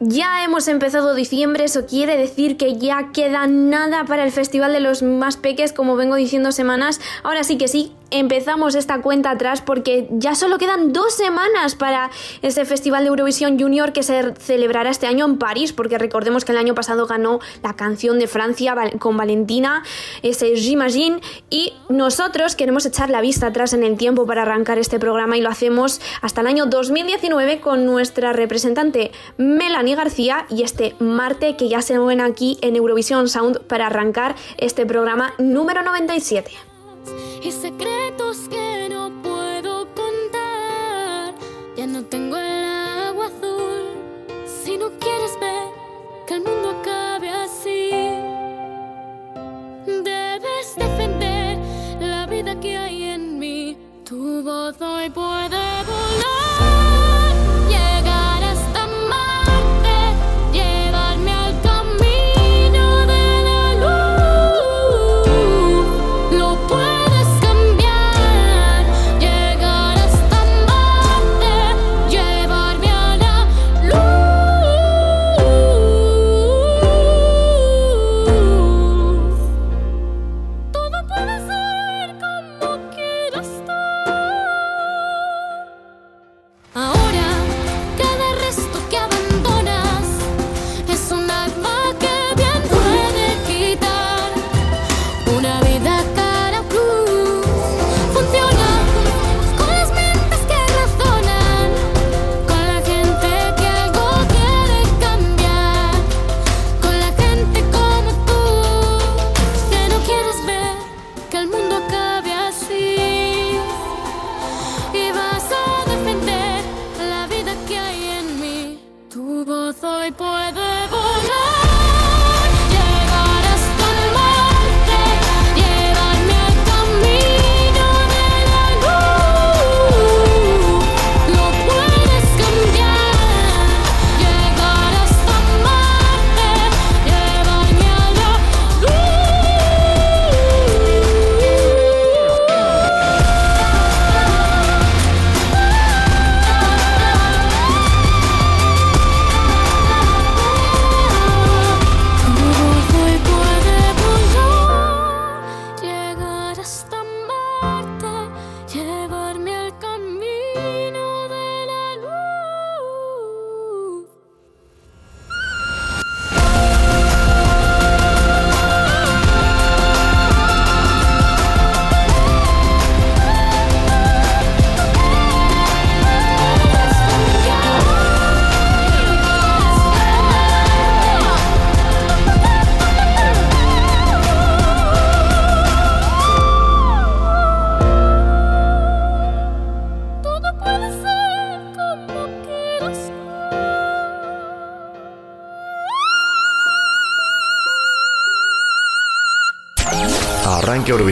ya hemos empezado diciembre, eso quiere decir que ya queda nada para el Festival de los Más Peques, como vengo diciendo semanas. Ahora sí que sí, empezamos esta cuenta atrás porque ya solo quedan dos semanas para ese Festival de Eurovisión Junior que se celebrará este año en París, porque recordemos que el año pasado ganó la canción de Francia con Valentina, ese J'imagine, y nosotros queremos echar la vista atrás en el tiempo para arrancar este programa y lo hacemos hasta el año 2019 con nuestra representante Melanie García y este Marte que ya se mueven aquí en Eurovisión Sound para arrancar este programa número 97 y secretos que no puedo contar. Ya no tengo el agua azul. Si no quieres ver que el mundo acabe así, debes defender la vida que hay en mí. Tu voz hoy puede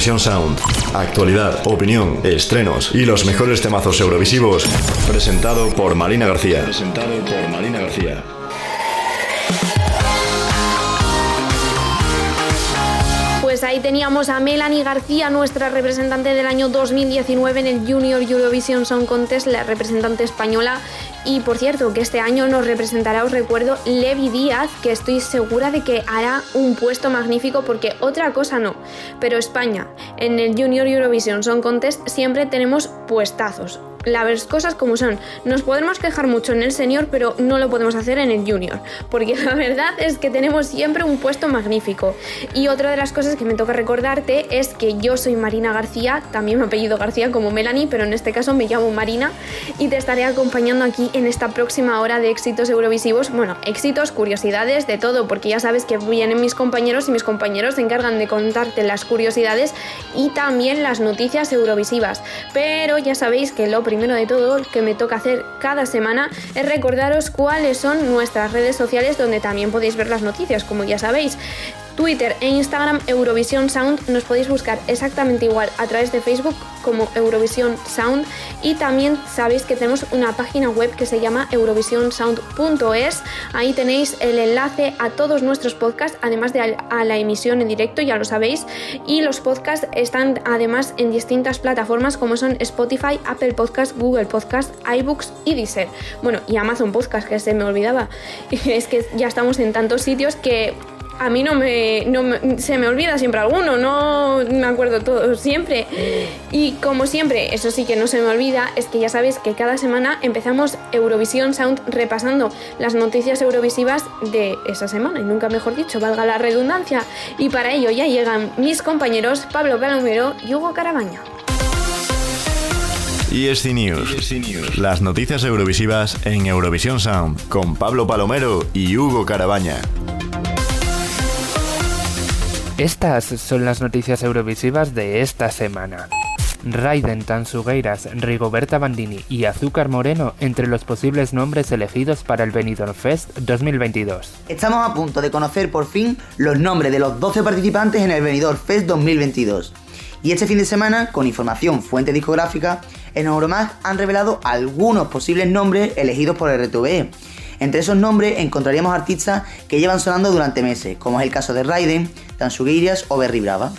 Eurovisión Sound. Actualidad, opinión, estrenos y los mejores temazos eurovisivos. Presentado por Marina García. Presentado por Marina García. Pues ahí teníamos a Melanie García, nuestra representante del año 2019 en el Junior Eurovision Song Contest, la representante española y por cierto, que este año nos representará, os recuerdo, Levi Díaz, que estoy segura de que hará un puesto magnífico porque otra cosa no. Pero España, en el Junior Eurovision Song Contest siempre tenemos puestazos las cosas como son. Nos podemos quejar mucho en el senior, pero no lo podemos hacer en el junior, porque la verdad es que tenemos siempre un puesto magnífico. Y otra de las cosas que me toca recordarte es que yo soy Marina García, también me apellido García como Melanie, pero en este caso me llamo Marina y te estaré acompañando aquí en esta próxima hora de éxitos eurovisivos. Bueno, éxitos, curiosidades, de todo, porque ya sabes que vienen mis compañeros y mis compañeros se encargan de contarte las curiosidades y también las noticias eurovisivas. Pero ya sabéis que lo primero de todo que me toca hacer cada semana es recordaros cuáles son nuestras redes sociales donde también podéis ver las noticias, como ya sabéis. Twitter e Instagram Eurovisión Sound. Nos podéis buscar exactamente igual a través de Facebook como Eurovisión Sound y también sabéis que tenemos una página web que se llama eurovisionsound.es. Ahí tenéis el enlace a todos nuestros podcasts, además de a la emisión en directo, ya lo sabéis. Y los podcasts están además en distintas plataformas como son Spotify, Apple Podcast, Google Podcast, iBooks y Deezer. Bueno, y Amazon Podcast, que se me olvidaba. es que ya estamos en tantos sitios que a mí no me, se me olvida siempre alguno, no me acuerdo todo siempre. Y como siempre, eso sí que no se me olvida, es que ya sabéis que cada semana empezamos Eurovisión Sound repasando las noticias eurovisivas de esa semana, y nunca mejor dicho, valga la redundancia. Y para ello ya llegan mis compañeros Pablo Palomero y Hugo Carabaña. ESC News. News. Las noticias eurovisivas en Eurovisión Sound con Pablo Palomero y Hugo Carabaña. Estas son las noticias eurovisivas de esta semana. Raiden Tansugueiras, Rigoberta Bandini y Azúcar Moreno entre los posibles nombres elegidos para el Benidorm Fest 2022. Estamos a punto de conocer por fin los nombres de los 12 participantes en el Benidorm Fest 2022. Y este fin de semana, con información fuente discográfica, en Euromag han revelado algunos posibles nombres elegidos por el RTVE entre esos nombres encontraríamos artistas que llevan sonando durante meses, como es el caso de Raiden, Tansugirias o Berry Brava.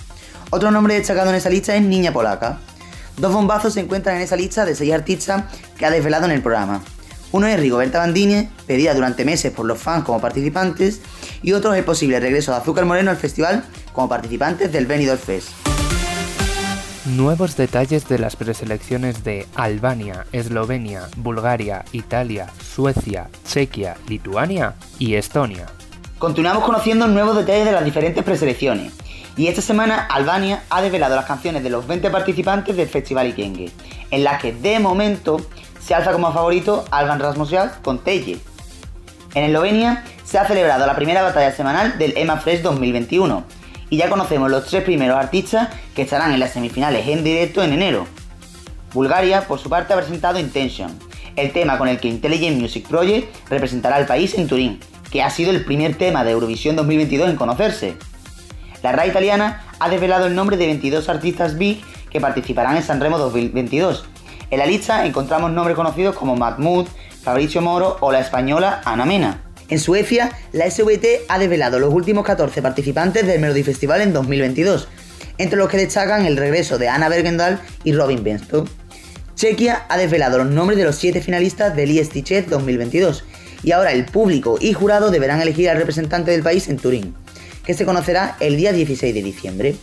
Otro nombre destacado en esa lista es Niña Polaca. Dos bombazos se encuentran en esa lista de seis artistas que ha desvelado en el programa. Uno es Rigoberta Bandini, pedida durante meses por los fans como participantes, y otro es el posible regreso de Azúcar Moreno al festival como participantes del Benidorm Fest. Nuevos detalles de las preselecciones de Albania, Eslovenia, Bulgaria, Italia, Suecia, Chequia, Lituania y Estonia. Continuamos conociendo nuevos detalles de las diferentes preselecciones. Y esta semana Albania ha desvelado las canciones de los 20 participantes del Festival Ikenge, en las que de momento se alza como favorito Alban Rasmussen con Teje. En Eslovenia se ha celebrado la primera batalla semanal del EMA Fresh 2021 y ya conocemos los tres primeros artistas que estarán en las semifinales en directo en enero. Bulgaria, por su parte, ha presentado Intention, el tema con el que Intelligent Music Project representará al país en Turín, que ha sido el primer tema de Eurovisión 2022 en conocerse. La RAI italiana ha desvelado el nombre de 22 artistas big que participarán en Sanremo 2022. En la lista encontramos nombres conocidos como Mahmoud, Fabricio Moro o la española Ana Mena. En Suecia, la SVT ha desvelado los últimos 14 participantes del Melody Festival en 2022, entre los que destacan el regreso de Anna Bergendal y Robin Benstow. Chequia ha desvelado los nombres de los 7 finalistas del ISTCHEF 2022, y ahora el público y jurado deberán elegir al representante del país en Turín, que se conocerá el día 16 de diciembre.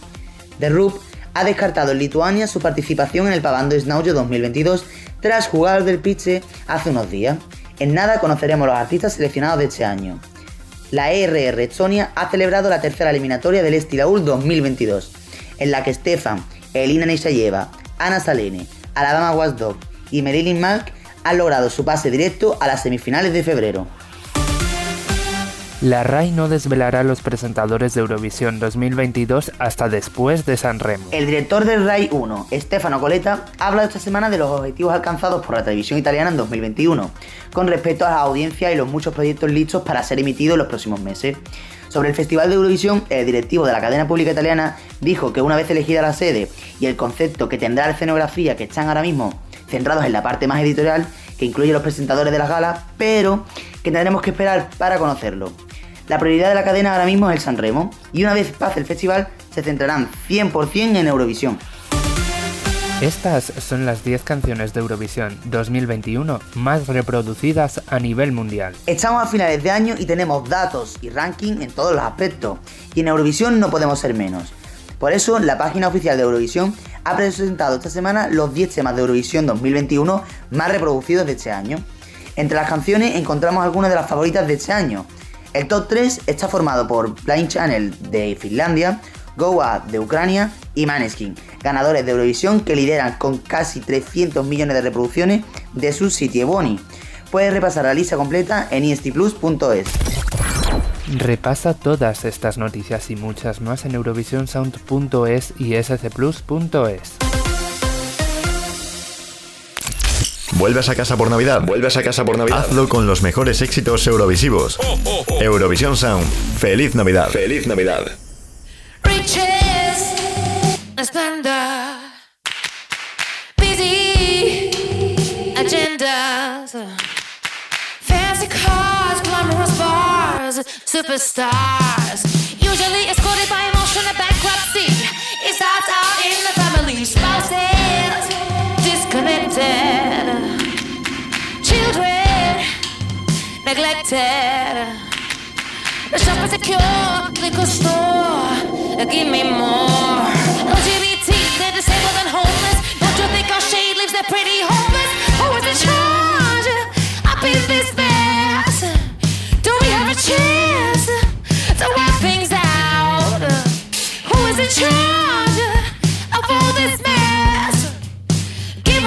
The Roop ha descartado en Lituania su participación en el Pavando Snaujo 2022 tras jugar del Piche hace unos días. En nada conoceremos los artistas seleccionados de este año. La ERR Estonia ha celebrado la tercera eliminatoria del Estilaul 2022, en la que Stefan, Elina Nishayeva, Ana Salene, Alabama Wasdog y Marilyn Malk han logrado su pase directo a las semifinales de febrero. La RAI no desvelará los presentadores de Eurovisión 2022 hasta después de San Remo. El director del RAI 1, Stefano Coletta, ha hablado esta semana de los objetivos alcanzados por la televisión italiana en 2021, con respecto a la audiencia y los muchos proyectos listos para ser emitidos en los próximos meses. Sobre el Festival de Eurovisión, el directivo de la cadena pública italiana dijo que una vez elegida la sede y el concepto que tendrá la escenografía que están ahora mismo centrados en la parte más editorial, que incluye los presentadores de las galas, pero que tendremos que esperar para conocerlo. La prioridad de la cadena ahora mismo es el San Remo y una vez pase el festival se centrarán 100% en Eurovisión. Estas son las 10 canciones de Eurovisión 2021 más reproducidas a nivel mundial. Estamos a finales de año y tenemos datos y ranking en todos los aspectos, y en Eurovisión no podemos ser menos. Por eso, la página oficial de Eurovisión ha presentado esta semana los 10 temas de Eurovisión 2021 más reproducidos de este año. Entre las canciones encontramos algunas de las favoritas de este año, el top 3 está formado por Blind Channel de Finlandia, Goa de Ucrania y Maneskin, ganadores de Eurovisión que lideran con casi 300 millones de reproducciones de su sitio Boni. Puedes repasar la lista completa en estplus.es. Repasa todas estas noticias y muchas más en eurovisionsound.es y scplus.es. ¿Vuelves a casa por Navidad? ¿Vuelves a casa por Navidad? Hazlo con los mejores éxitos eurovisivos. Eurovisión Sound. Feliz Navidad. Feliz Navidad. Riches and splendor, busy agendas, fancy cars, glamorous bars, superstars. Usually escorted by emotion and bankruptcy. It starts out in the family, spouses disconnected, children neglected. The shop is secure, liquor store. Uh, give me more. LGBT, they're disabled and homeless. Don't you think our shade leaves their pretty homeless? Who is in charge? This. Do we have a chance to work things out? Who is in charge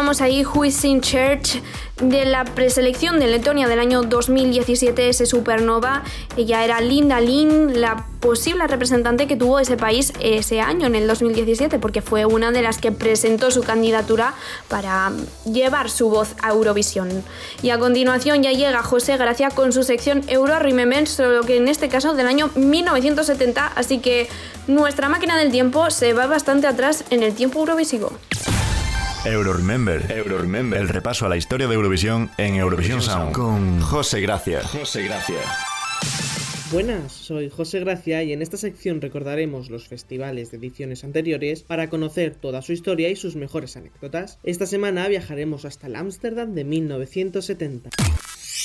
Escuchábamos ahí Who is in Church de la preselección de Letonia del año 2017, ese supernova. Ella era Linda Lin, la posible representante que tuvo ese país ese año, en el 2017, porque fue una de las que presentó su candidatura para llevar su voz a Eurovisión. Y a continuación ya llega José Gracia con su sección Euro solo que en este caso del año 1970, así que nuestra máquina del tiempo se va bastante atrás en el tiempo eurovisivo. Euro Remember. Euro Remember. El repaso a la historia de Eurovisión en Eurovisión Sound. Con José Gracia. José Gracia. Buenas, soy José Gracia y en esta sección recordaremos los festivales de ediciones anteriores para conocer toda su historia y sus mejores anécdotas. Esta semana viajaremos hasta el Ámsterdam de 1970.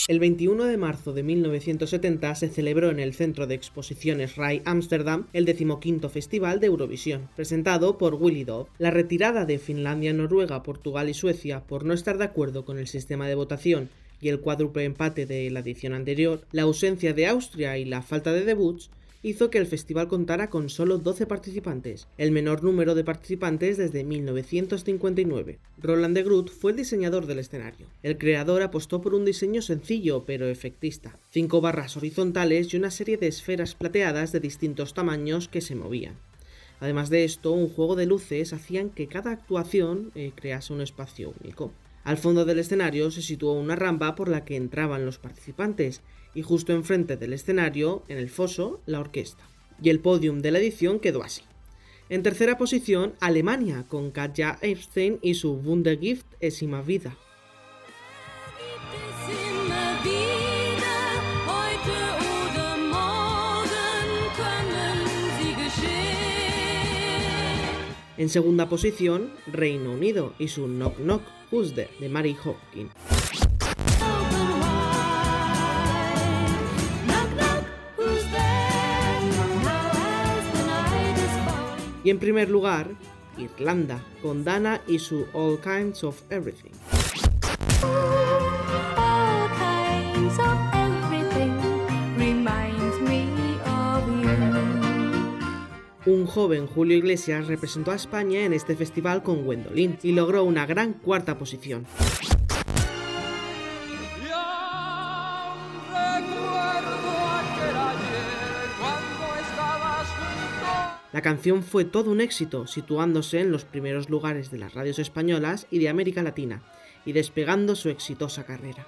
El 21 de marzo de 1970 se celebró en el Centro de Exposiciones RAI Ámsterdam el decimoquinto Festival de Eurovisión, presentado por Willy Dove. La retirada de Finlandia, Noruega, Portugal y Suecia por no estar de acuerdo con el sistema de votación y el cuádruple empate de la edición anterior, la ausencia de Austria y la falta de debuts hizo que el festival contara con solo 12 participantes, el menor número de participantes desde 1959. Roland de Groot fue el diseñador del escenario. El creador apostó por un diseño sencillo pero efectista, cinco barras horizontales y una serie de esferas plateadas de distintos tamaños que se movían. Además de esto, un juego de luces hacían que cada actuación eh, crease un espacio único. Al fondo del escenario se situó una rampa por la que entraban los participantes y justo enfrente del escenario, en el foso, la orquesta. Y el podium de la edición quedó así. En tercera posición, Alemania, con Katja Epstein y su Wundergift es ima vida. En segunda posición, Reino Unido y su Knock Knock Who's de Mary Hopkins. Y en primer lugar, Irlanda, con Dana y su All Kinds of Everything. Un joven Julio Iglesias representó a España en este festival con Gwendolyn y logró una gran cuarta posición. La canción fue todo un éxito, situándose en los primeros lugares de las radios españolas y de América Latina, y despegando su exitosa carrera.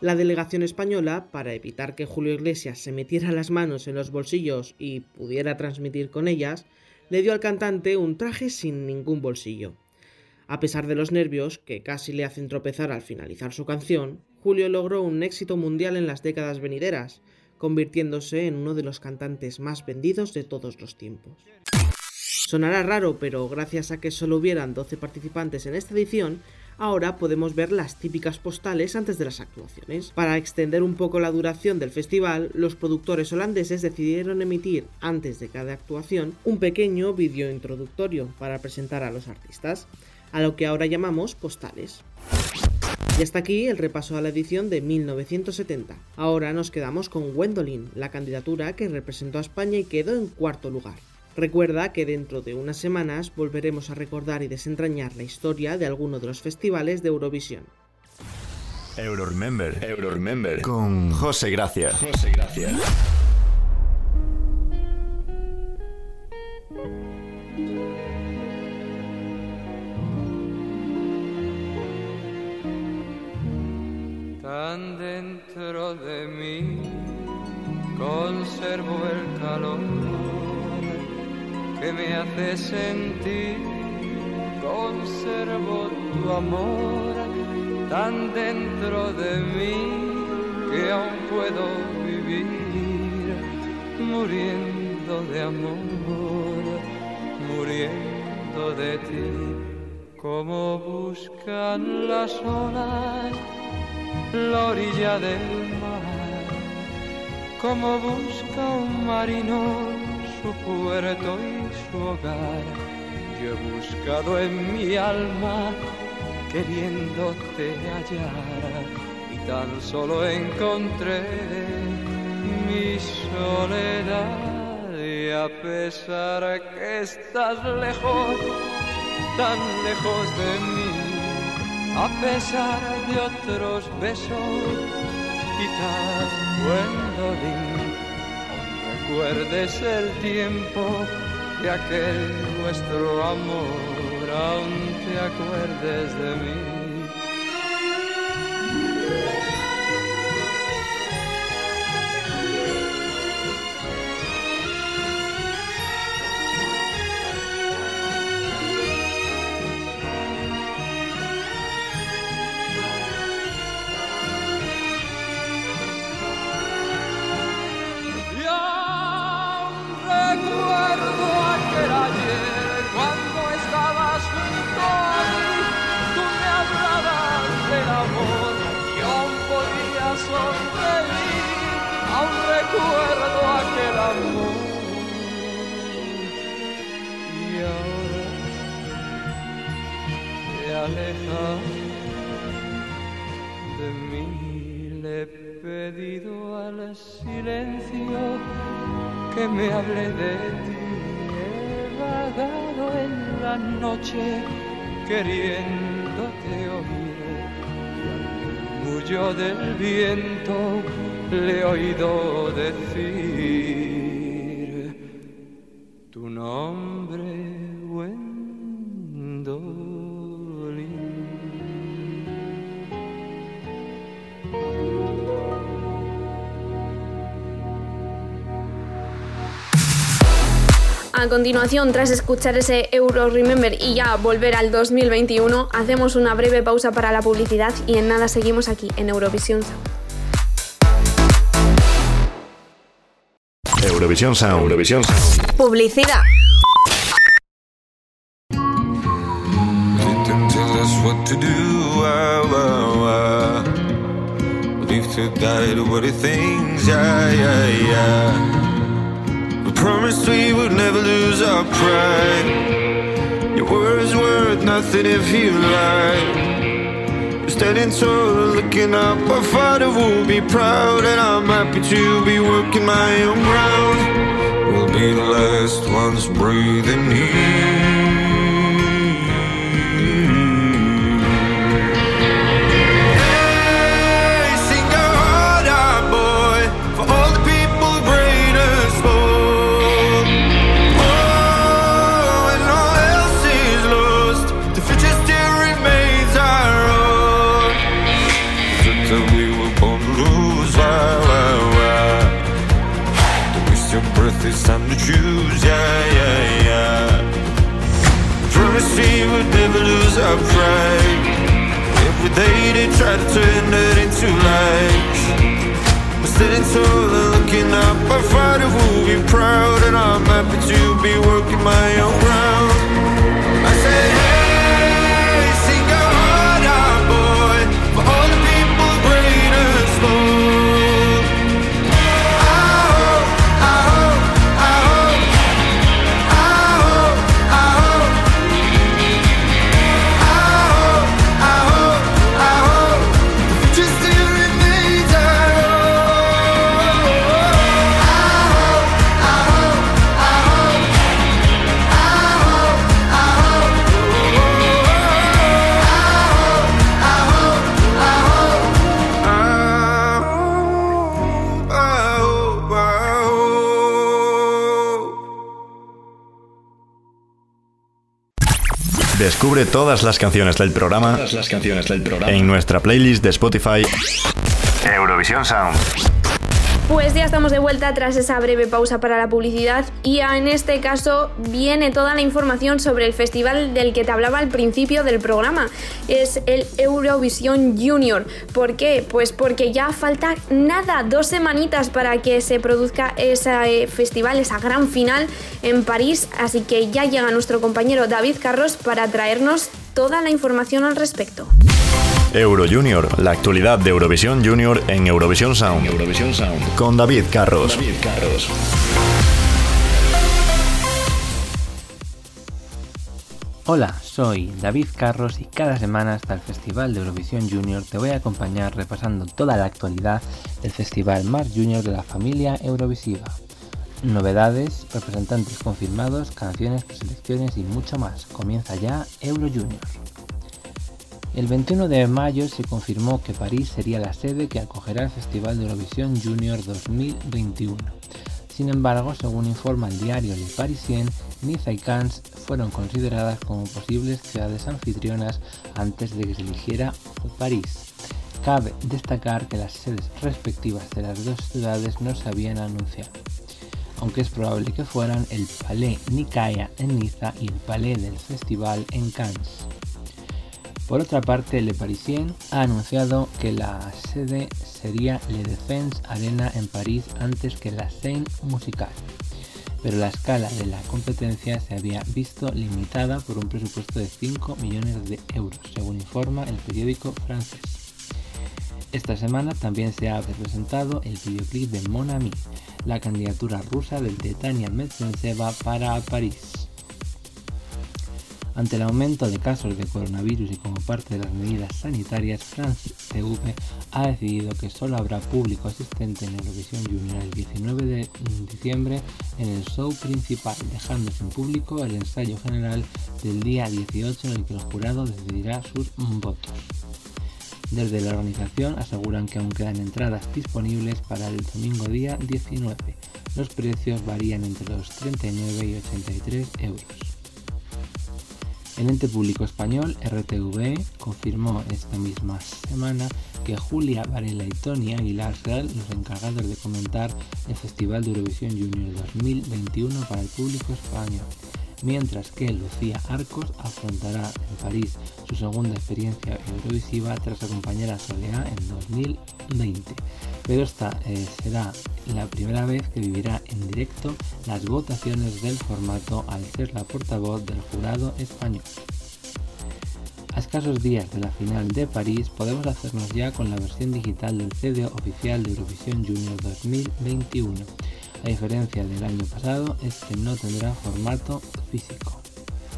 La delegación española, para evitar que Julio Iglesias se metiera las manos en los bolsillos y pudiera transmitir con ellas, le dio al cantante un traje sin ningún bolsillo. A pesar de los nervios que casi le hacen tropezar al finalizar su canción, Julio logró un éxito mundial en las décadas venideras, convirtiéndose en uno de los cantantes más vendidos de todos los tiempos. Sonará raro, pero gracias a que solo hubieran 12 participantes en esta edición, ahora podemos ver las típicas postales antes de las actuaciones. Para extender un poco la duración del festival, los productores holandeses decidieron emitir, antes de cada actuación, un pequeño vídeo introductorio para presentar a los artistas, a lo que ahora llamamos postales. Y hasta aquí el repaso a la edición de 1970. Ahora nos quedamos con Gwendolyn, la candidatura que representó a España y quedó en cuarto lugar. Recuerda que dentro de unas semanas volveremos a recordar y desentrañar la historia de alguno de los festivales de Eurovisión. Euroremember, Euroremember con José Gracia. José Gracia. Que me hace sentir, conservo tu amor tan dentro de mí que aún puedo vivir muriendo de amor, muriendo de ti, como buscan las olas la orilla del mar, como busca un marino su puerto y su hogar. Yo he buscado en mi alma queriéndote hallar y tan solo encontré mi soledad y a pesar que estás lejos, tan lejos de mí a pesar de otros besos, quizás Gwendolyn, recuerdes el tiempo de aquel nuestro amor, aún te acuerdes de mí. Te alejas de mí. Le he pedido al silencio que me hable de ti. He vagado en la noche queriéndote oír y al del viento le he oído decir A continuación, tras escuchar ese Euro Remember y ya volver al 2021, hacemos una breve pausa para la publicidad y en nada seguimos aquí en Eurovisión Sound. Eurovisión Sound. Eurovisión Sound. Publicidad. Didn't tell us what to do. Ah, ah, ah. Leave to die to what it thinks. Yeah, yeah, yeah. We promised we would never lose our pride. Your words worth nothing if you lie. Standing tall, looking up, our father will be proud, and I'm happy to be working my own ground. We'll be the last ones breathing here. Try to turn it into lies. We're standing tall and looking up. Our father will be proud, and I'm happy to be working my own ground. Descubre todas las canciones del programa, Todas las canciones del programa. en nuestra playlist de Spotify Eurovisión Sound. Pues ya estamos de vuelta tras esa breve pausa para la publicidad y en este caso viene toda la información sobre el festival del que te hablaba al principio del programa. Es el Eurovisión Junior. ¿Por qué? Pues porque ya falta nada, dos semanitas para que se produzca ese festival, esa gran final en París. Así que ya llega nuestro compañero David Carros para traernos toda la información al respecto. Euro Junior, la actualidad de Eurovisión Junior en Eurovisión Sound. Eurovisión Sound. Con David Carros. David Carros. Hola, soy David Carros y cada semana hasta el Festival de Eurovisión Junior te voy a acompañar repasando toda la actualidad del festival más junior de la familia Eurovisiva. Novedades, representantes confirmados, canciones, preselecciones y mucho más. Comienza ya Euro Junior. El 21 de mayo se confirmó que París sería la sede que acogerá el Festival de Eurovisión Junior 2021. Sin embargo, según informa el diario Le Parisien, Niza y Cannes fueron consideradas como posibles ciudades anfitrionas antes de que se eligiera París. Cabe destacar que las sedes respectivas de las dos ciudades no se habían anunciado, aunque es probable que fueran el Palais Nikaya en Niza y el Palais del Festival en Cannes. Por otra parte, Le Parisien ha anunciado que la sede sería Le Défense Arena en París antes que la Seine Musical, pero la escala de la competencia se había visto limitada por un presupuesto de 5 millones de euros, según informa el periódico francés. Esta semana también se ha presentado el videoclip de Mon Ami, la candidatura rusa del de Tania Medvedeva para París. Ante el aumento de casos de coronavirus y como parte de las medidas sanitarias, France TV ha decidido que solo habrá público asistente en Eurovisión Junior el 19 de diciembre en el show principal, dejando sin público el ensayo general del día 18 en el que el jurado decidirá sus votos. Desde la organización aseguran que aún quedan entradas disponibles para el domingo día 19. Los precios varían entre los 39 y 83 euros. El ente público español RTV confirmó esta misma semana que Julia Varela y Tony Aguilar serán los encargados de comentar el Festival de Eurovisión Junior 2021 para el público español, mientras que Lucía Arcos afrontará en París su segunda experiencia eurovisiva tras acompañar a Soleá en 2020. Pero esta eh, será la primera vez que vivirá en directo las votaciones del formato al ser la portavoz del jurado español. A escasos días de la final de París podemos hacernos ya con la versión digital del CD oficial de Eurovisión Junior 2021. A diferencia del año pasado, este no tendrá formato físico.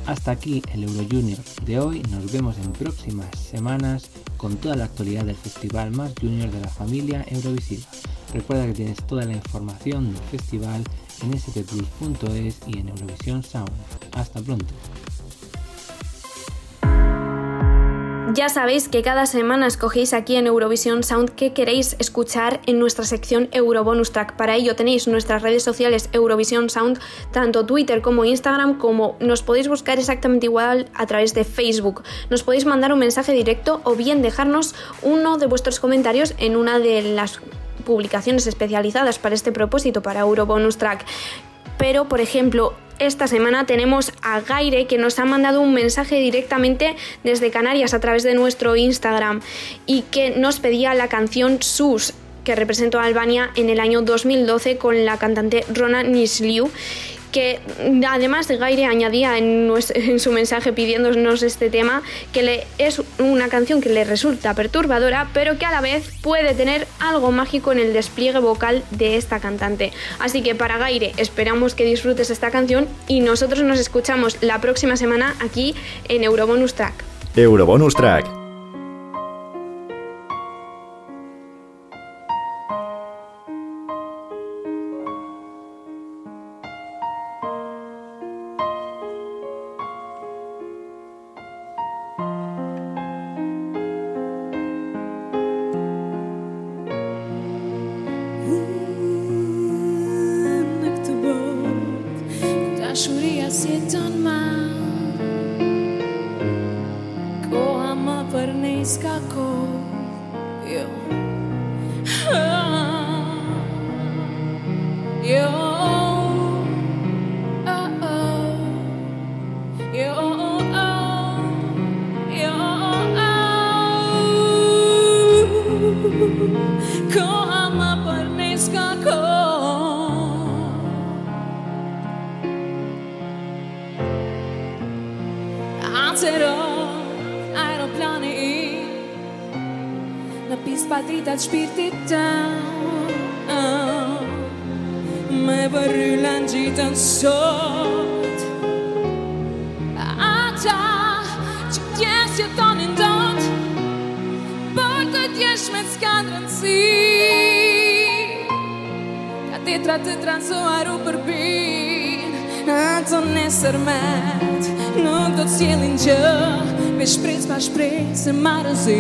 Hasta aquí el Euro Junior de hoy, nos vemos en próximas semanas con toda la actualidad del festival más junior de la familia Eurovisiva. Recuerda que tienes toda la información del festival en stplus.es y en Eurovisión Sound. Hasta pronto. Ya sabéis que cada semana escogéis aquí en Eurovisión Sound qué queréis escuchar en nuestra sección Eurobonus Track. Para ello tenéis nuestras redes sociales Eurovisión Sound, tanto Twitter como Instagram, como nos podéis buscar exactamente igual a través de Facebook. Nos podéis mandar un mensaje directo o bien dejarnos uno de vuestros comentarios en una de las publicaciones especializadas para este propósito, para Eurobonus Track. Pero, por ejemplo, esta semana tenemos a Gaire que nos ha mandado un mensaje directamente desde Canarias a través de nuestro Instagram y que nos pedía la canción Sus que representó a Albania en el año 2012 con la cantante Rona Nisliu que además de Gaire añadía en, su mensaje pidiéndonos este tema que le, es una canción que le resulta perturbadora pero que a la vez puede tener algo mágico en el despliegue vocal de esta cantante. Así que para Gaire esperamos que disfrutes esta canción y nosotros nos escuchamos la próxima semana aquí en Eurobonus Track. Eurobonus Track.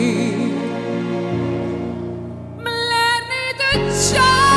Let me the child.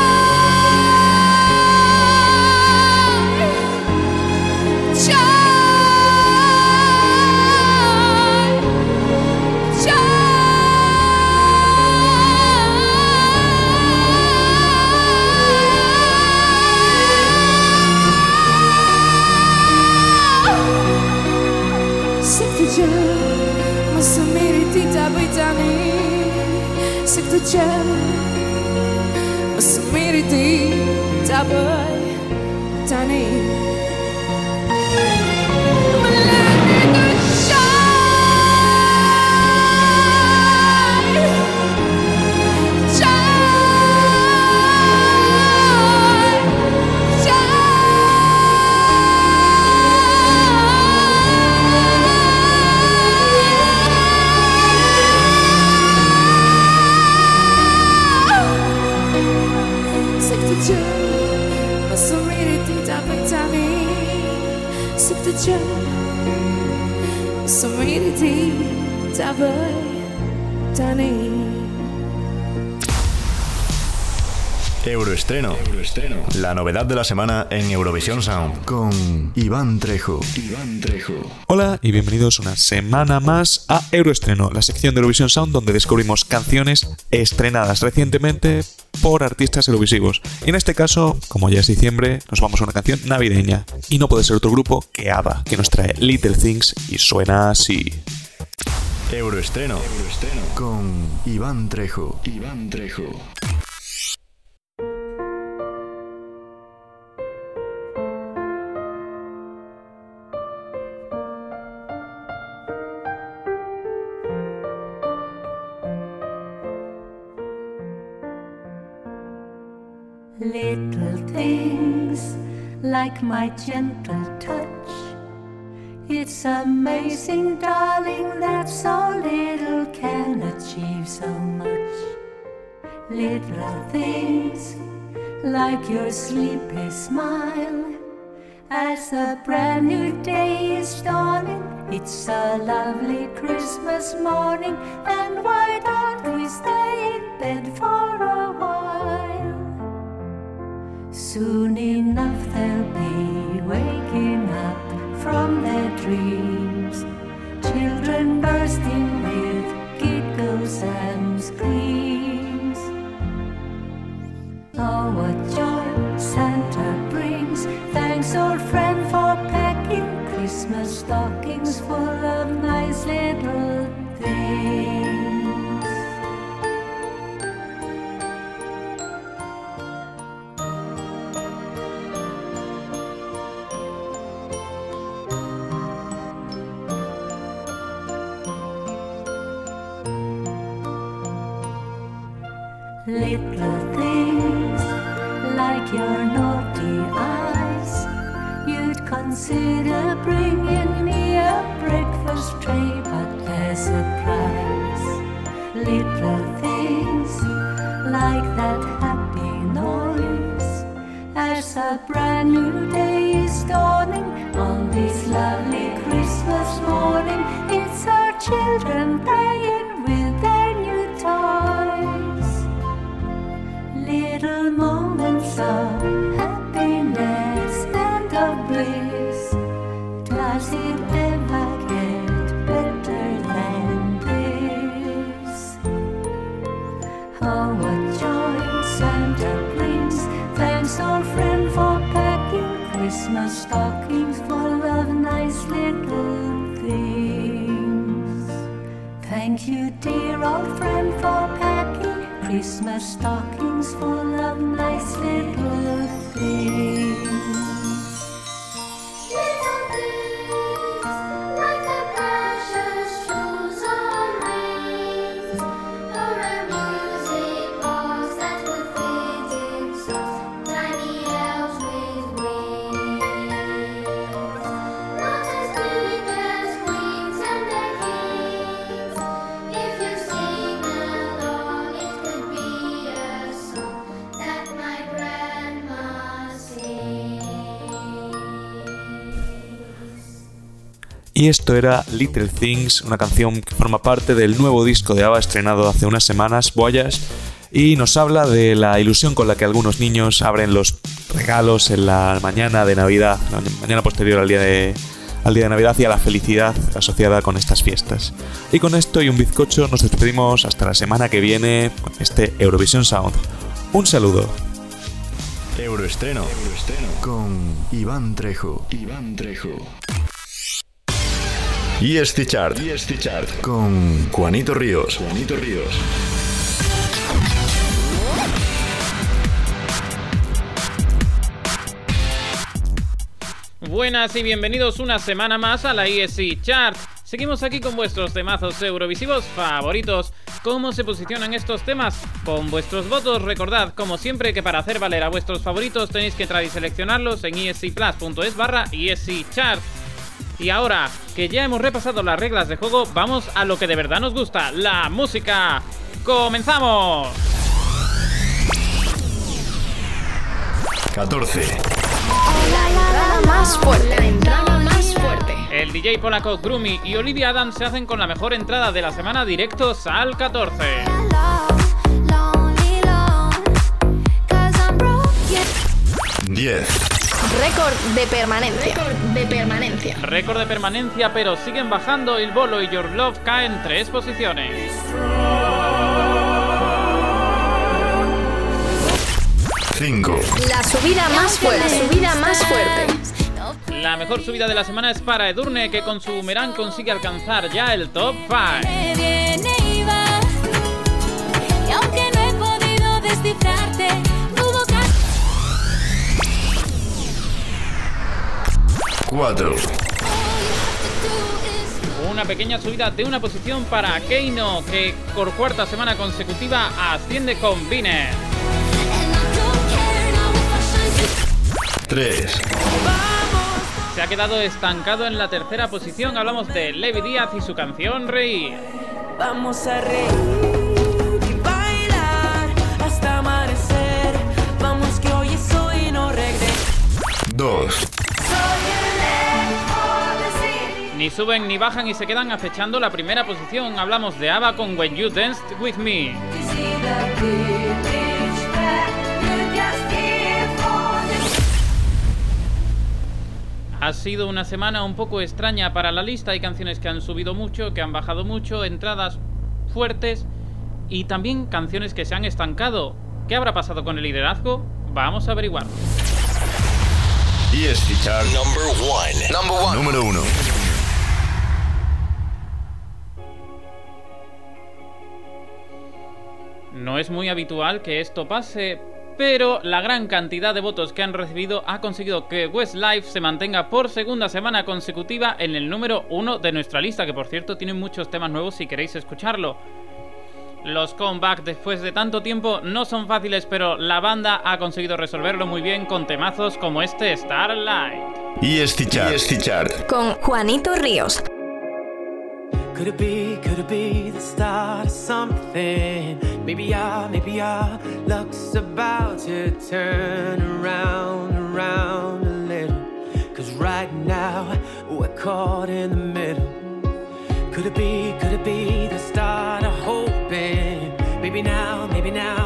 Ned. Euroestreno. La novedad de la semana en Eurovisión Sound. Con Iván Trejo. Iván Trejo. Hola y bienvenidos una semana más a Euroestreno, la sección de Eurovision Sound donde descubrimos canciones estrenadas recientemente por artistas eurovisivos. Y en este caso, como ya es diciembre, nos vamos a una canción navideña. Y no puede ser otro grupo que ABBA, que nos trae Little Things y suena así. Euroestreno. Con Iván Trejo. Iván Trejo. Little things like my gentle touch. It's amazing, darling, that so little can achieve so much. Little things like your sleepy smile. As a brand new day is dawning, it's a lovely Christmas morning, and why don't we stay in bed for a while? Soon enough Y esto era Little Things, una canción que forma parte del nuevo disco de ABBA estrenado hace unas semanas, Boyas, y nos habla de la ilusión con la que algunos niños abren los regalos en la mañana de Navidad, la mañana posterior al día de, al día de Navidad y a la felicidad asociada con estas fiestas. Y con esto y un bizcocho nos despedimos hasta la semana que viene con este Eurovision Sound. Un saludo. Euroestreno. Con Iván Trejo. Iván Trejo. Y este chart. Con Juanito Ríos. Juanito Ríos. Buenas y bienvenidos una semana más a la ESC Chart. Seguimos aquí con vuestros temazos eurovisivos favoritos. ¿Cómo se posicionan estos temas? Con vuestros votos, recordad, como siempre, que para hacer valer a vuestros favoritos tenéis que entrar y seleccionarlos en escplus.es barra ESC Chart. Y ahora que ya hemos repasado las reglas de juego, vamos a lo que de verdad nos gusta, la música. ¡Comenzamos! 14. La entrada más fuerte. La entrada más DJ Polaco, Groomy y Olivia Adams se hacen con la mejor entrada de la semana directos al 14. 10. Récord de permanencia. de permanencia. Récord de permanencia, pero siguen bajando. El bolo y Your Love caen tres posiciones. 5. La subida más fuerte. La subida más fuerte. La mejor subida de la semana es para Edurne, que con su Boomerang consigue alcanzar ya el top 5. viene y va. Y aunque no he podido descifrarte, 4. Una pequeña subida de una posición para Keino, que por cuarta semana consecutiva asciende con Viner. 3. Se ha quedado estancado en la tercera posición. Hablamos de Levi Díaz y su canción Reír. Vamos a reír y Ni suben ni bajan y se quedan acechando la primera posición. Hablamos de ABBA con When You Danced With Me. Ha sido una semana un poco extraña para la lista. Hay canciones que han subido mucho, que han bajado mucho, entradas fuertes y también canciones que se han estancado. ¿Qué habrá pasado con el liderazgo? Vamos a averiguar. ESC Chart Number 1. Número 1. No es muy habitual que esto pase, pero la gran cantidad de votos que han recibido ha conseguido que Westlife se mantenga por segunda semana consecutiva en el número 1 de nuestra lista, que por cierto tiene muchos temas nuevos si queréis escucharlo. Los comebacks después de tanto tiempo no son fáciles, pero la banda ha conseguido resolverlo muy bien con temazos como este Starlight. ESC Chart. Con Juanito Ríos. Could it be, could it be the start of something? Maybe our, maybe our luck's about to turn around, around a little. Cause right now we're caught in the middle. Could it be, could it be the start of hoping? Maybe now, maybe now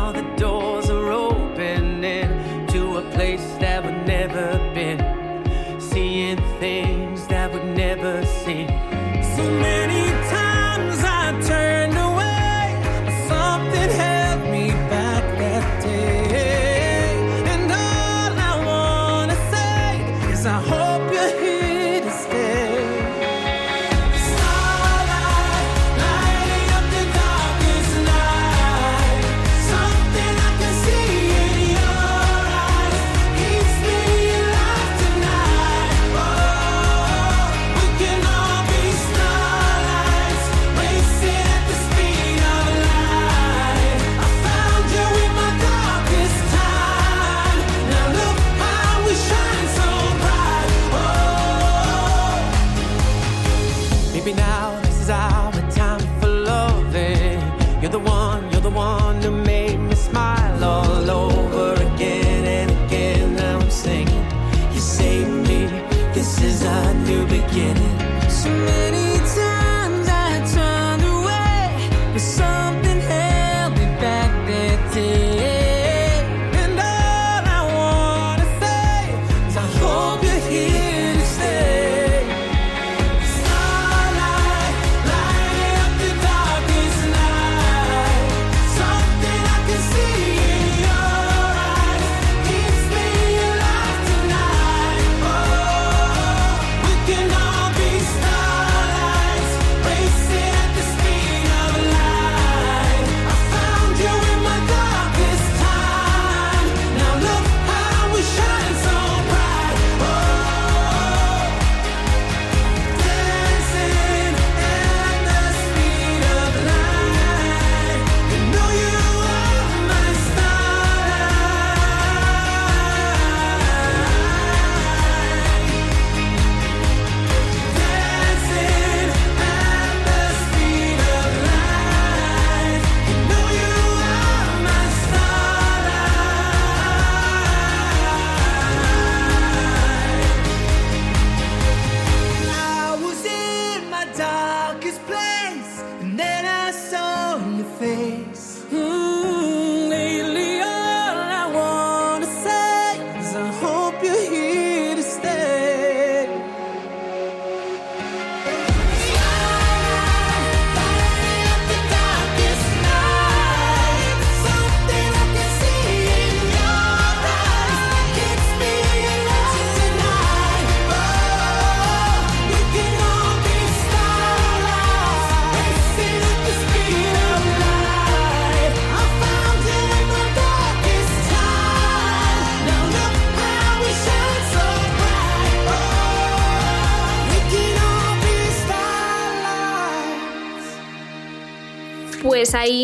faith.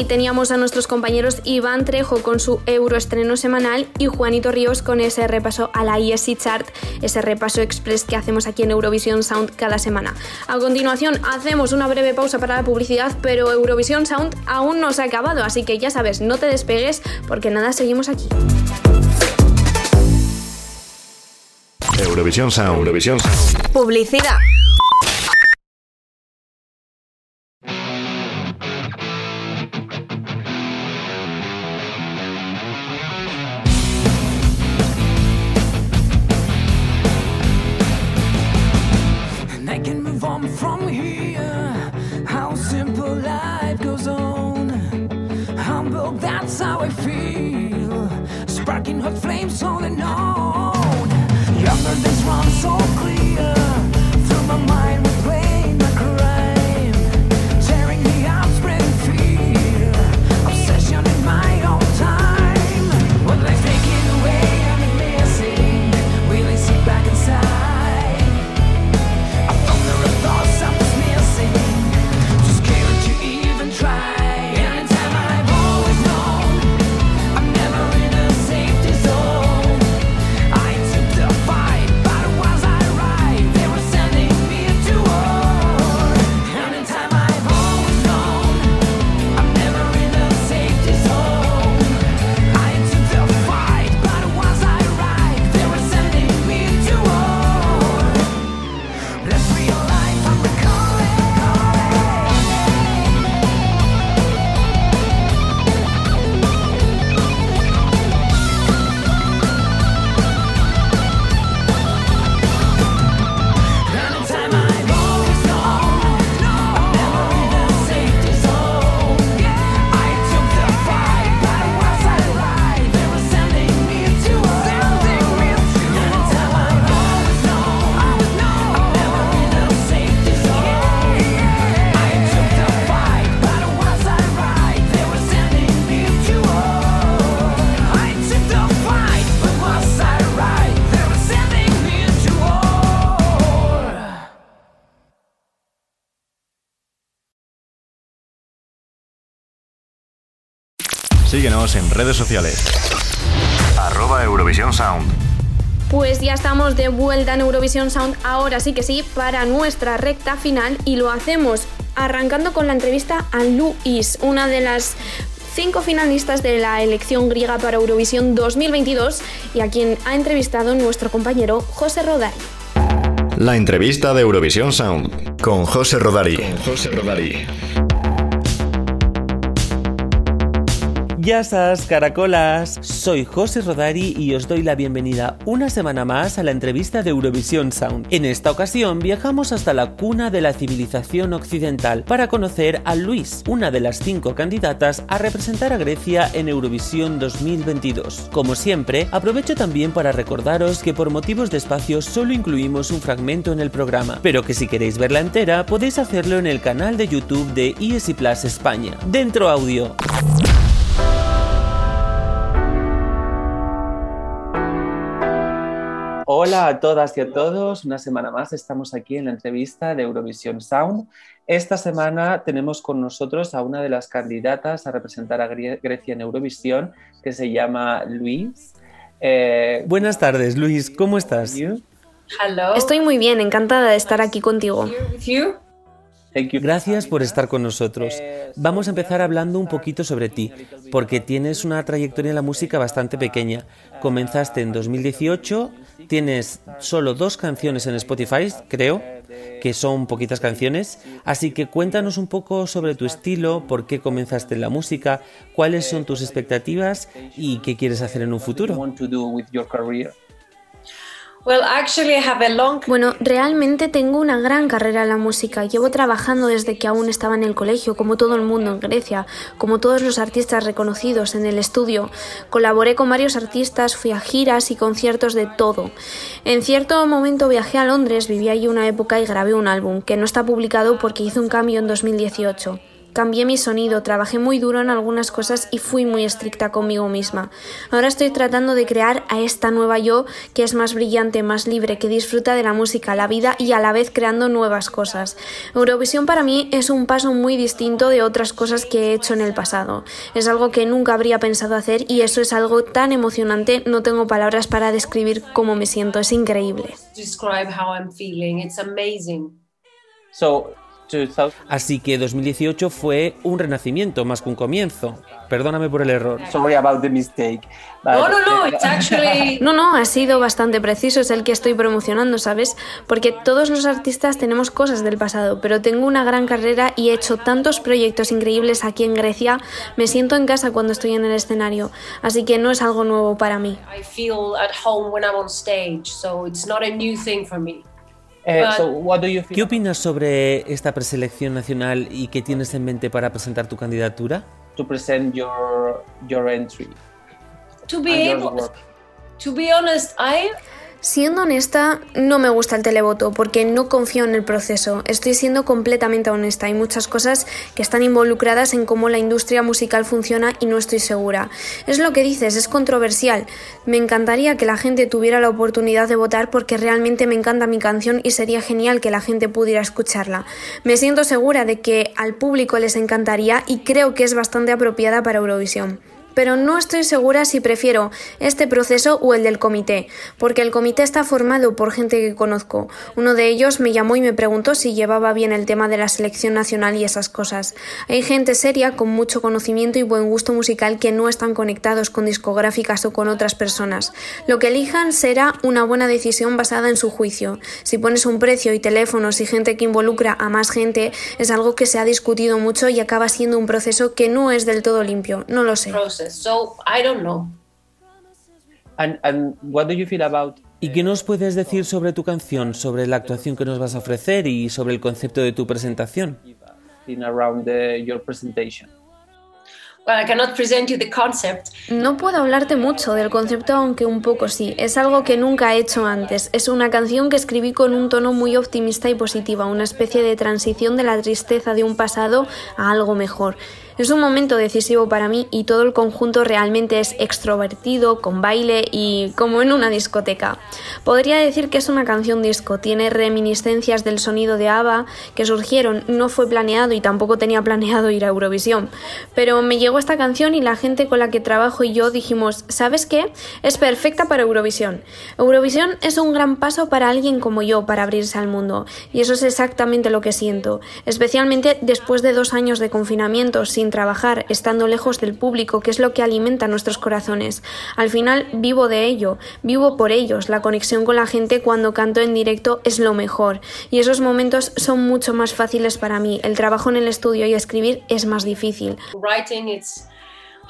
Teníamos a nuestros compañeros Iván Trejo con su euroestreno semanal y Juanito Ríos con ese repaso a la ESC Chart, ese repaso express que hacemos aquí en Eurovisión Sound cada semana. A continuación hacemos una breve pausa para la publicidad, pero Eurovisión Sound aún no se ha acabado, así que ya sabes, no te despegues porque nada, seguimos aquí. Eurovisión Sound. Eurovisión Sound. Publicidad. Redes sociales. Arroba Eurovisión Sound. Pues ya estamos de vuelta en Eurovisión Sound, ahora sí que sí, para nuestra recta final y lo hacemos arrancando con la entrevista a Luis, una de las cinco finalistas de la elección griega para Eurovisión 2022 y a quien ha entrevistado nuestro compañero José Rodari. La entrevista de Eurovisión Sound con José Rodari. José Rodari. Ya estás, caracolas. Soy José Rodari y os doy la bienvenida una semana más a la entrevista de Eurovisión Sound. En esta ocasión viajamos hasta la cuna de la civilización occidental para conocer a Luis, una de las cinco candidatas a representar a Grecia en Eurovisión 2022. Como siempre, aprovecho también para recordaros que por motivos de espacio solo incluimos un fragmento en el programa, pero que si queréis verla entera podéis hacerlo en el canal de YouTube de ESI Plus España. Dentro audio. Hola a todas y a todos, una semana más estamos aquí en la entrevista de Eurovisión Sound. Esta semana tenemos con nosotros a una de las candidatas a representar a Gre- Grecia en Eurovisión, que se llama Luis. Eh, Buenas tardes, Luis, ¿cómo estás? Estoy muy bien, encantada de estar aquí contigo. Gracias por estar con nosotros. Vamos a empezar hablando un poquito sobre ti, porque tienes una trayectoria en la música bastante pequeña. Comenzaste en 2018, tienes solo dos canciones en Spotify, creo, que son poquitas canciones, así que cuéntanos un poco sobre tu estilo, por qué comenzaste en la música, cuáles son tus expectativas y qué quieres hacer en un futuro. Bueno, realmente tengo una gran carrera en la música. Llevo trabajando desde que aún estaba en el colegio, como todo el mundo en Grecia, como todos los artistas reconocidos en el estudio. Colaboré con varios artistas, fui a giras y conciertos de todo. En cierto momento viajé a Londres, viví allí una época y grabé un álbum, que no está publicado porque hice un cambio en 2018. Cambié mi sonido, trabajé muy duro en algunas cosas y fui muy estricta conmigo misma. Ahora estoy tratando de crear a esta nueva yo que es más brillante, más libre, que disfruta de la música, la vida y a la vez creando nuevas cosas. Eurovisión para mí es un paso muy distinto de otras cosas que he hecho en el pasado. Es algo que nunca habría pensado hacer y eso es algo tan emocionante, no tengo palabras para describir cómo me siento, es increíble. describe how I'm feeling. It's amazing. So, Así que 2018 fue un renacimiento más que un comienzo. Perdóname por el error. Sorry about the mistake. No, no, no, it's actually No, no, ha sido bastante preciso, es el que estoy promocionando, ¿sabes? Porque todos los artistas tenemos cosas del pasado, pero tengo una gran carrera y he hecho tantos proyectos increíbles aquí en Grecia, me siento en casa cuando estoy en el escenario, así que no es algo nuevo para mí. I feel at home when I'm on stage, so it's not a new thing for me. Eh, But- so what do you feel? ¿Qué opinas sobre esta preselección nacional y qué tienes en mente para presentar tu candidatura? To present your your entry. To be your able, to be honest, I Siendo honesta, no me gusta el televoto porque no confío en el proceso. Estoy siendo completamente honesta. Hay muchas cosas que están involucradas en cómo la industria musical funciona y no estoy segura. Es lo que dices, es controversial. Me encantaría que la gente tuviera la oportunidad de votar porque realmente me encanta mi canción y sería genial que la gente pudiera escucharla. Me siento segura de que al público les encantaría y creo que es bastante apropiada para Eurovisión pero no estoy segura si prefiero este proceso o el del comité, porque el comité está formado por gente que conozco. Uno de ellos me llamó y me preguntó si llevaba bien el tema de la selección nacional y esas cosas. Hay gente seria con mucho conocimiento y buen gusto musical que no están conectados con discográficas o con otras personas. Lo que elijan será una buena decisión basada en su juicio. Si pones un precio y teléfonos y gente que involucra a más gente, es algo que se ha discutido mucho y acaba siendo un proceso que no es del todo limpio. No lo sé. Process, so I don't know. And and what do you feel about ¿Y qué nos puedes decir sobre tu canción, sobre la actuación que nos vas a ofrecer y sobre el concepto de tu presentación? in around the, your presentation? Well, I cannot present you the concept. No puedo hablarte mucho del concepto, aunque un poco sí. Es algo que nunca he hecho antes. Es una canción que escribí con un tono muy optimista y positiva, una especie de transición de la tristeza de un pasado a algo mejor. Es un momento decisivo para mí y todo el conjunto realmente es extrovertido, con baile y como en una discoteca. Podría decir que es una canción disco, tiene reminiscencias del sonido de ABBA que surgieron, no fue planeado y tampoco tenía planeado ir a Eurovisión. Pero me llegó esta canción y la gente con la que trabajo y yo dijimos, ¿sabes qué? Es perfecta para Eurovisión. Eurovisión es un gran paso para alguien como yo para abrirse al mundo y eso es exactamente lo que siento, especialmente después de dos años de confinamiento sin trabajar, estando lejos del público, que es lo que alimenta nuestros corazones. Al final vivo de ello, vivo por ellos, la conexión con la gente cuando canto en directo es lo mejor y esos momentos son mucho más fáciles para mí. El trabajo en el estudio y escribir es más difícil. Writing, it's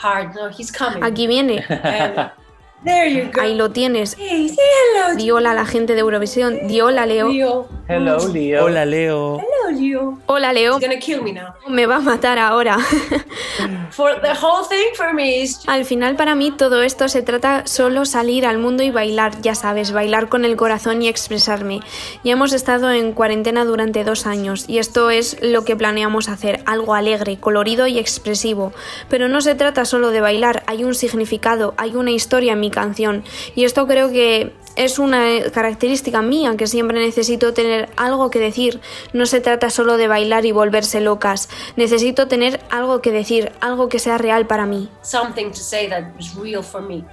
hard. No, he's coming. Aquí viene. And there you go. Ahí lo tienes. Hey, say hello. Di hola a la gente de Eurovisión. Di hola, Leo. Leo. Hello, Leo. Hola, Leo. Hello, Leo. Hola, Leo. He's gonna kill me now. Me va a matar ahora. For the whole thing for me is Al final para mí todo esto se trata solo salir al mundo y bailar, ya sabes, bailar con el corazón y expresarme. Ya hemos estado en cuarentena durante dos años y esto es lo que planeamos hacer, algo alegre, colorido y expresivo. Pero no se trata solo de bailar, hay un significado, hay una historia en mi canción y esto creo que es una característica mía que siempre necesito tener algo que decir. No se trata solo de bailar y volverse locas. Necesito tener algo que decir, algo que sea real para mí. something to say that is real for me.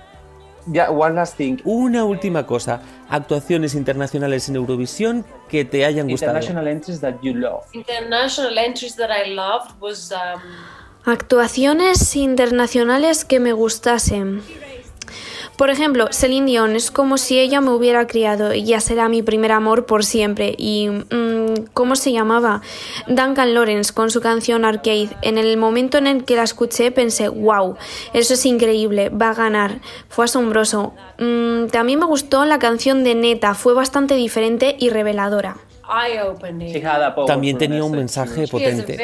Yeah, one last thing. Una última cosa, actuaciones internacionales en Eurovisión que te hayan gustado. International entries that you love. International entries that I loved was um, Actuaciones internacionales que me gustasen. Por ejemplo, Celine Dion es como si ella me hubiera criado y ya será mi primer amor por siempre. Y, mm, ¿cómo se llamaba? Duncan Lawrence con su canción Arcade. En el momento en el que la escuché pensé, wow, eso es increíble, va a ganar. Fue asombroso. Mm, también me gustó la canción de Neta, fue bastante diferente y reveladora. También tenía un mensaje potente.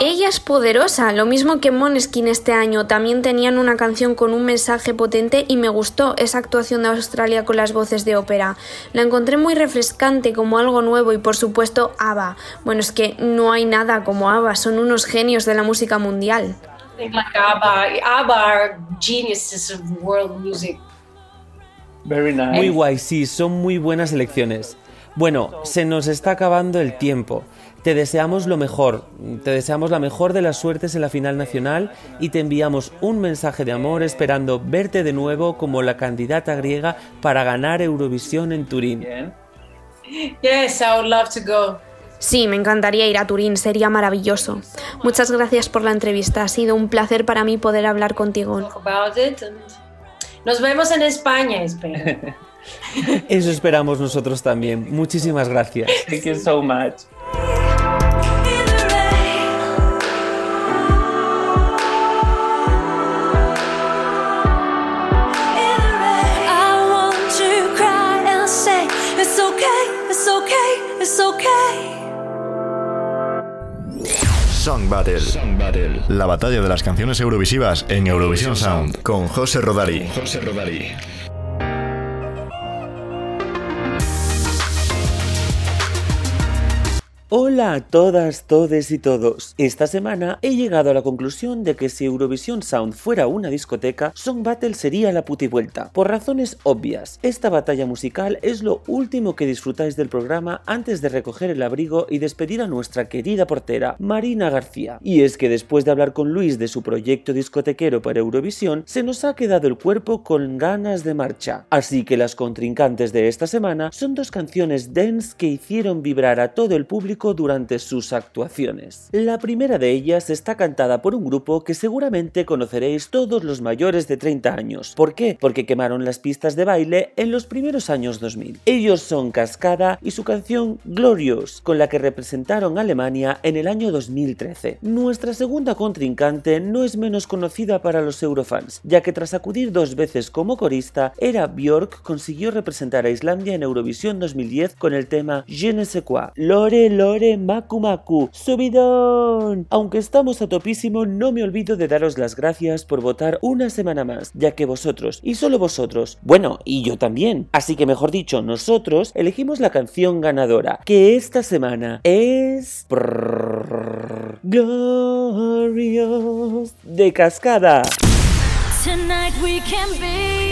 Ella es poderosa, lo mismo que Måneskin este año. También tenían una canción con un mensaje potente y me gustó esa actuación de Australia con las voces de ópera. La encontré muy refrescante, como algo nuevo y por supuesto ABBA. Bueno, es que no hay nada como ABBA, son unos genios de la música mundial. Think like ABBA. ABBA are geniuses of world music. Very nice. Muy guay, sí, son muy buenas elecciones. Bueno, se nos está acabando el tiempo. Te deseamos lo mejor, te deseamos la mejor de las suertes en la final nacional y te enviamos un mensaje de amor esperando verte de nuevo como la candidata griega para ganar Eurovisión en Turín. Yes, I would love to go. Sí, me encantaría ir a Turín, sería maravilloso. Muchas gracias por la entrevista, ha sido un placer para mí poder hablar contigo. About it and nos vemos en España, espero. Eso esperamos nosotros también. Muchísimas gracias. Thank you so much. Song Battle. La batalla de las canciones eurovisivas en Eurovisión Sound con José Rodari. José Rodari. Hola a todas, todes y todos. Esta semana he llegado a la conclusión de que si Eurovisión Sound fuera una discoteca, Song Battle sería la putivuelta. Por razones obvias, esta batalla musical es lo último que disfrutáis del programa antes de recoger el abrigo y despedir a nuestra querida portera, Marina García. Y es que después de hablar con Luis de su proyecto discotequero para Eurovisión, se nos ha quedado el cuerpo con ganas de marcha. Así que las contrincantes de esta semana son dos canciones dance que hicieron vibrar a todo el público durante sus actuaciones. La primera de ellas está cantada por un grupo que seguramente conoceréis todos los mayores de 30 años. ¿Por qué? Porque quemaron las pistas de baile en los primeros años 2000. Ellos son Cascada y su canción Glorious, con la que representaron a Alemania en el año 2013. Nuestra segunda contrincante no es menos conocida para los eurofans, ya que tras acudir dos veces como corista, Era Björk consiguió representar a Islandia en Eurovisión 2010 con el tema Je ne sais quoi. Lore, lore, maku maku, subidón. Aunque estamos a topísimo, no me olvido de daros las gracias por votar una semana más, ya que vosotros, y solo vosotros, bueno, y yo también, así que mejor dicho, nosotros elegimos la canción ganadora, que esta semana es... Glorious de Cascada. Tonight we can be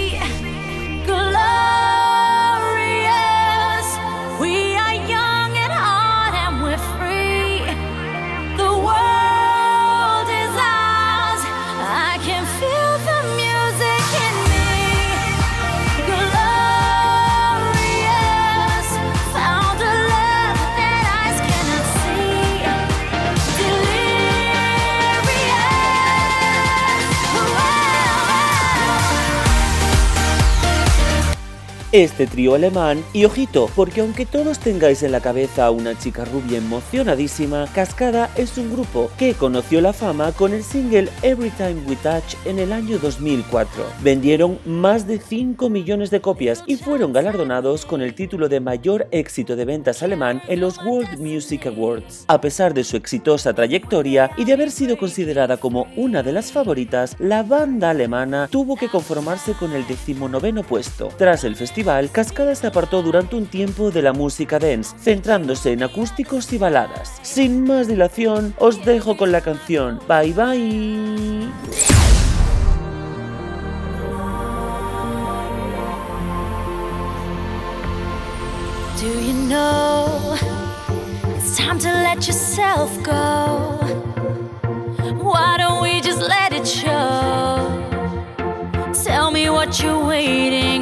Este trío alemán, y ojito, porque aunque todos tengáis en la cabeza a una chica rubia emocionadísima, Cascada es un grupo que conoció la fama con el single Every Time We Touch en el año 2004. Vendieron más de 5 millones de copias y fueron galardonados con el título de mayor éxito de ventas alemán en los World Music Awards. A pesar de su exitosa trayectoria y de haber sido considerada como una de las favoritas, la banda alemana tuvo que conformarse con el decimonoveno puesto. Tras el festival, Cascada se apartó durante un tiempo de la música dance, centrándose en acústicos y baladas. Sin más dilación, os dejo con la canción. Bye bye. Do you know it's time to let yourself go? Why don't we just let it show? Tell me what you're waiting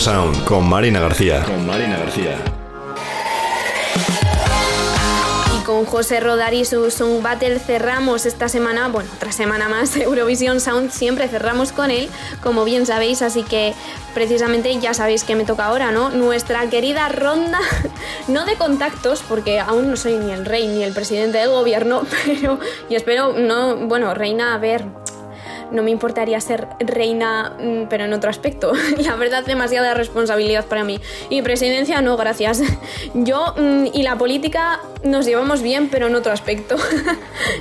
Sound con Marina García. Con Marina García. Y con José Rodar y su Song Battle cerramos esta semana, bueno, otra semana más, Eurovisión Sound, siempre cerramos con él, como bien sabéis, así que precisamente ya sabéis que me toca ahora, ¿no? Nuestra querida ronda, no de contactos, porque aún no soy ni el rey ni el presidente del gobierno, pero, y espero, no, bueno, reina, a ver, no me importaría ser reina, mm, pero en otro aspecto. La verdad, demasiada responsabilidad para mí. Y presidencia, no, gracias. Yo mm, y la política nos llevamos bien, pero en otro aspecto.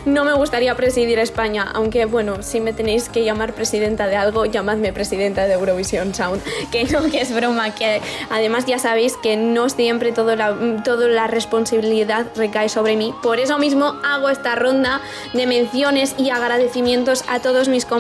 No me gustaría presidir España, aunque bueno, si me tenéis que llamar presidenta de algo, llamadme presidenta de Eurovisión Sound. Que no, que es broma, que además ya sabéis que no siempre toda la, toda la responsabilidad recae sobre mí. Por eso mismo hago esta ronda de menciones y agradecimientos a todos mis compañeros,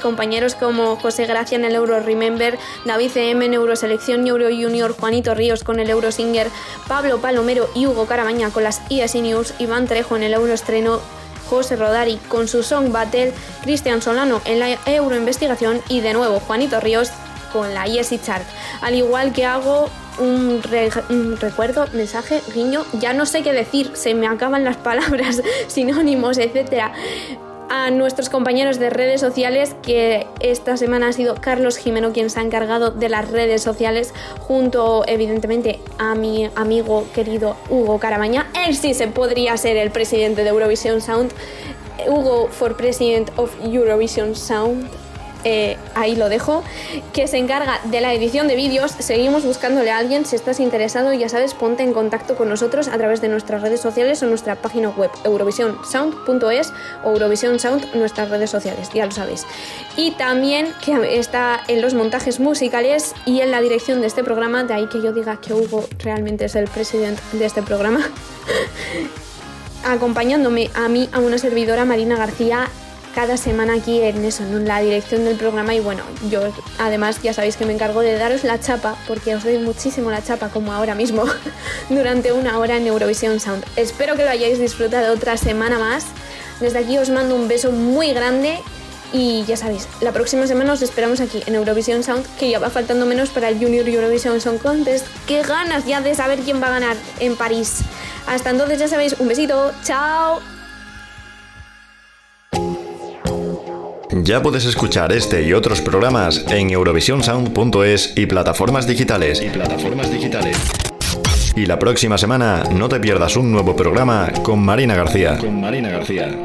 compañeros como José Gracia en el Euro Remember, David CM en Euroselección Euro Junior, Juanito Ríos con el Eurosinger, Pablo Palomero y Hugo Caramaña con las ESI News, Iván Trejo en el Euroestreno, José Rodari con su Song Battle, Cristian Solano en la Euroinvestigación y de nuevo Juanito Ríos con la ESI Chart. Al igual que hago un, un recuerdo, mensaje, guiño, ya no sé qué decir, se me acaban las palabras, sinónimos, etcétera a nuestros compañeros de redes sociales, que esta semana ha sido Carlos Jimeno quien se ha encargado de las redes sociales, junto evidentemente a mi amigo querido Hugo Caramaña. Él sí se podría ser el presidente de Eurovision Sound. Hugo for President of Eurovision Sound. Eh, ahí lo dejo, que se encarga de la edición de vídeos. Seguimos buscándole a alguien. Si estás interesado, ya sabes, ponte en contacto con nosotros a través de nuestras redes sociales o nuestra página web eurovisionsound.es o Eurovision Sound, nuestras redes sociales, ya lo sabéis. Y también que está en los montajes musicales y en la dirección de este programa, de ahí que yo diga que Hugo realmente es el presidente de este programa. acompañándome a mí, a una servidora Marina García, cada semana aquí en eso, en la dirección del programa. Y bueno, yo además ya sabéis que me encargo de daros la chapa, porque os doy muchísimo la chapa, como ahora mismo, durante una hora en Eurovisión Sound. Espero que lo hayáis disfrutado otra semana más. Desde aquí os mando un beso muy grande. Y ya sabéis, la próxima semana os esperamos aquí en Eurovisión Sound, que ya va faltando menos para el Junior Eurovision Song Contest. ¡Qué ganas ya de saber quién va a ganar en París! Hasta entonces ya sabéis, un besito, chao. Ya puedes escuchar este y otros programas en eurovisionsound.es y plataformas digitales. Y plataformas digitales. Y la próxima semana no te pierdas un nuevo programa con Marina García. Con Marina García.